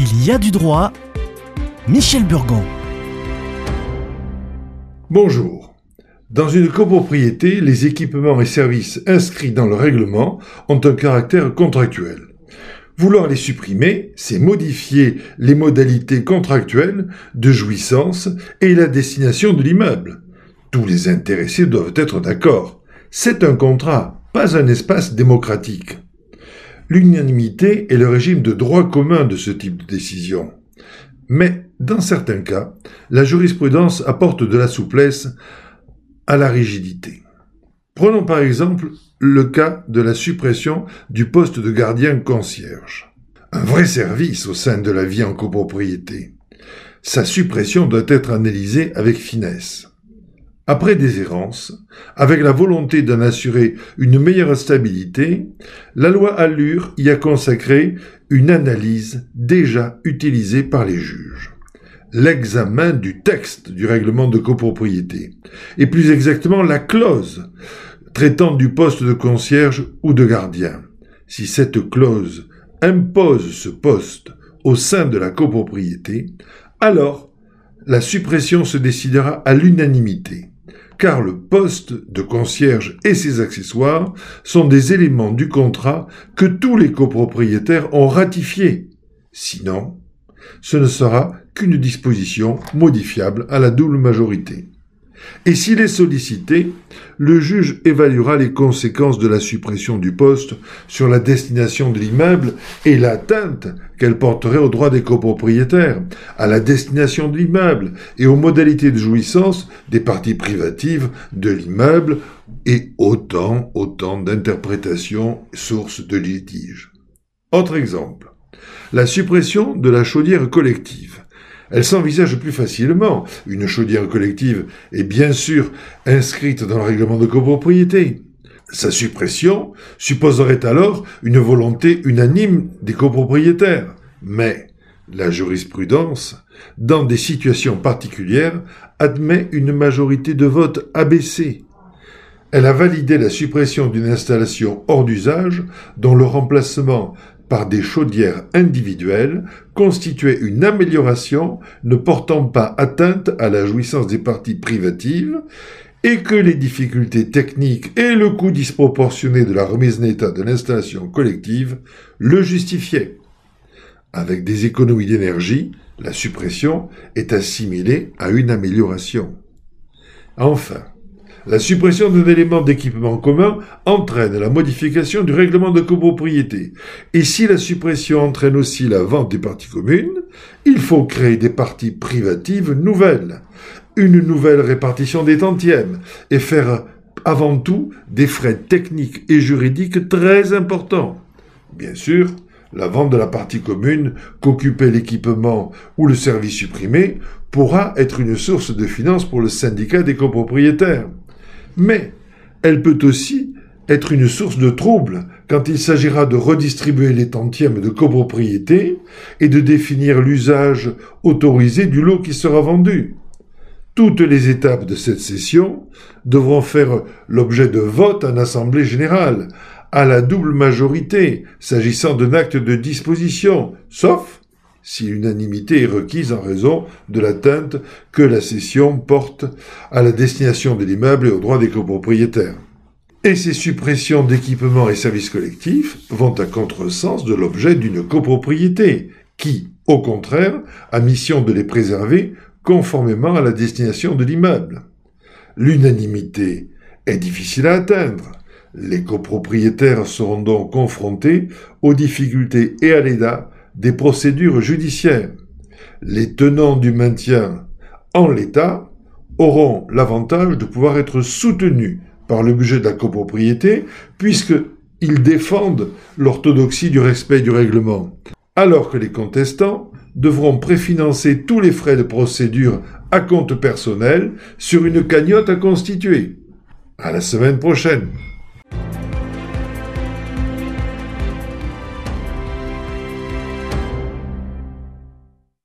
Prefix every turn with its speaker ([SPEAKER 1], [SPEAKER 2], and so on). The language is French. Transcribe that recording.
[SPEAKER 1] Il y a du droit. Michel Burgon.
[SPEAKER 2] Bonjour. Dans une copropriété, les équipements et services inscrits dans le règlement ont un caractère contractuel. Vouloir les supprimer, c'est modifier les modalités contractuelles de jouissance et la destination de l'immeuble. Tous les intéressés doivent être d'accord. C'est un contrat, pas un espace démocratique. L'unanimité est le régime de droit commun de ce type de décision. Mais, dans certains cas, la jurisprudence apporte de la souplesse à la rigidité. Prenons par exemple le cas de la suppression du poste de gardien concierge. Un vrai service au sein de la vie en copropriété. Sa suppression doit être analysée avec finesse. Après des errances, avec la volonté d'en assurer une meilleure stabilité, la loi Allure y a consacré une analyse déjà utilisée par les juges l'examen du texte du règlement de copropriété, et plus exactement la clause traitant du poste de concierge ou de gardien. Si cette clause impose ce poste au sein de la copropriété, alors la suppression se décidera à l'unanimité, car le poste de concierge et ses accessoires sont des éléments du contrat que tous les copropriétaires ont ratifiés. Sinon, ce ne sera qu'une disposition modifiable à la double majorité. Et s'il est sollicité, le juge évaluera les conséquences de la suppression du poste sur la destination de l'immeuble et l'atteinte qu'elle porterait aux droits des copropriétaires, à la destination de l'immeuble et aux modalités de jouissance des parties privatives de l'immeuble et autant, autant d'interprétations sources de litiges. Autre exemple. La suppression de la chaudière collective. Elle s'envisage plus facilement. Une chaudière collective est bien sûr inscrite dans le règlement de copropriété. Sa suppression supposerait alors une volonté unanime des copropriétaires. Mais la jurisprudence, dans des situations particulières, admet une majorité de vote abaissée. Elle a validé la suppression d'une installation hors d'usage dont le remplacement par des chaudières individuelles constituait une amélioration ne portant pas atteinte à la jouissance des parties privatives et que les difficultés techniques et le coût disproportionné de la remise en état de l'installation collective le justifiaient. Avec des économies d'énergie, la suppression est assimilée à une amélioration. Enfin, la suppression d'un élément d'équipement commun entraîne la modification du règlement de copropriété. Et si la suppression entraîne aussi la vente des parties communes, il faut créer des parties privatives nouvelles, une nouvelle répartition des tantièmes, et faire avant tout des frais techniques et juridiques très importants. Bien sûr, la vente de la partie commune qu'occupait l'équipement ou le service supprimé pourra être une source de finances pour le syndicat des copropriétaires mais elle peut aussi être une source de trouble quand il s'agira de redistribuer les tantièmes de copropriété et de définir l'usage autorisé du lot qui sera vendu. Toutes les étapes de cette session devront faire l'objet de vote en Assemblée générale, à la double majorité, s'agissant d'un acte de disposition, sauf si l'unanimité est requise en raison de l'atteinte que la cession porte à la destination de l'immeuble et aux droits des copropriétaires. Et ces suppressions d'équipements et services collectifs vont à contresens de l'objet d'une copropriété, qui, au contraire, a mission de les préserver conformément à la destination de l'immeuble. L'unanimité est difficile à atteindre. Les copropriétaires seront donc confrontés aux difficultés et à l'état des procédures judiciaires. Les tenants du maintien en l'état auront l'avantage de pouvoir être soutenus par le budget de la copropriété puisqu'ils défendent l'orthodoxie du respect du règlement, alors que les contestants devront préfinancer tous les frais de procédure à compte personnel sur une cagnotte à constituer. À la semaine prochaine.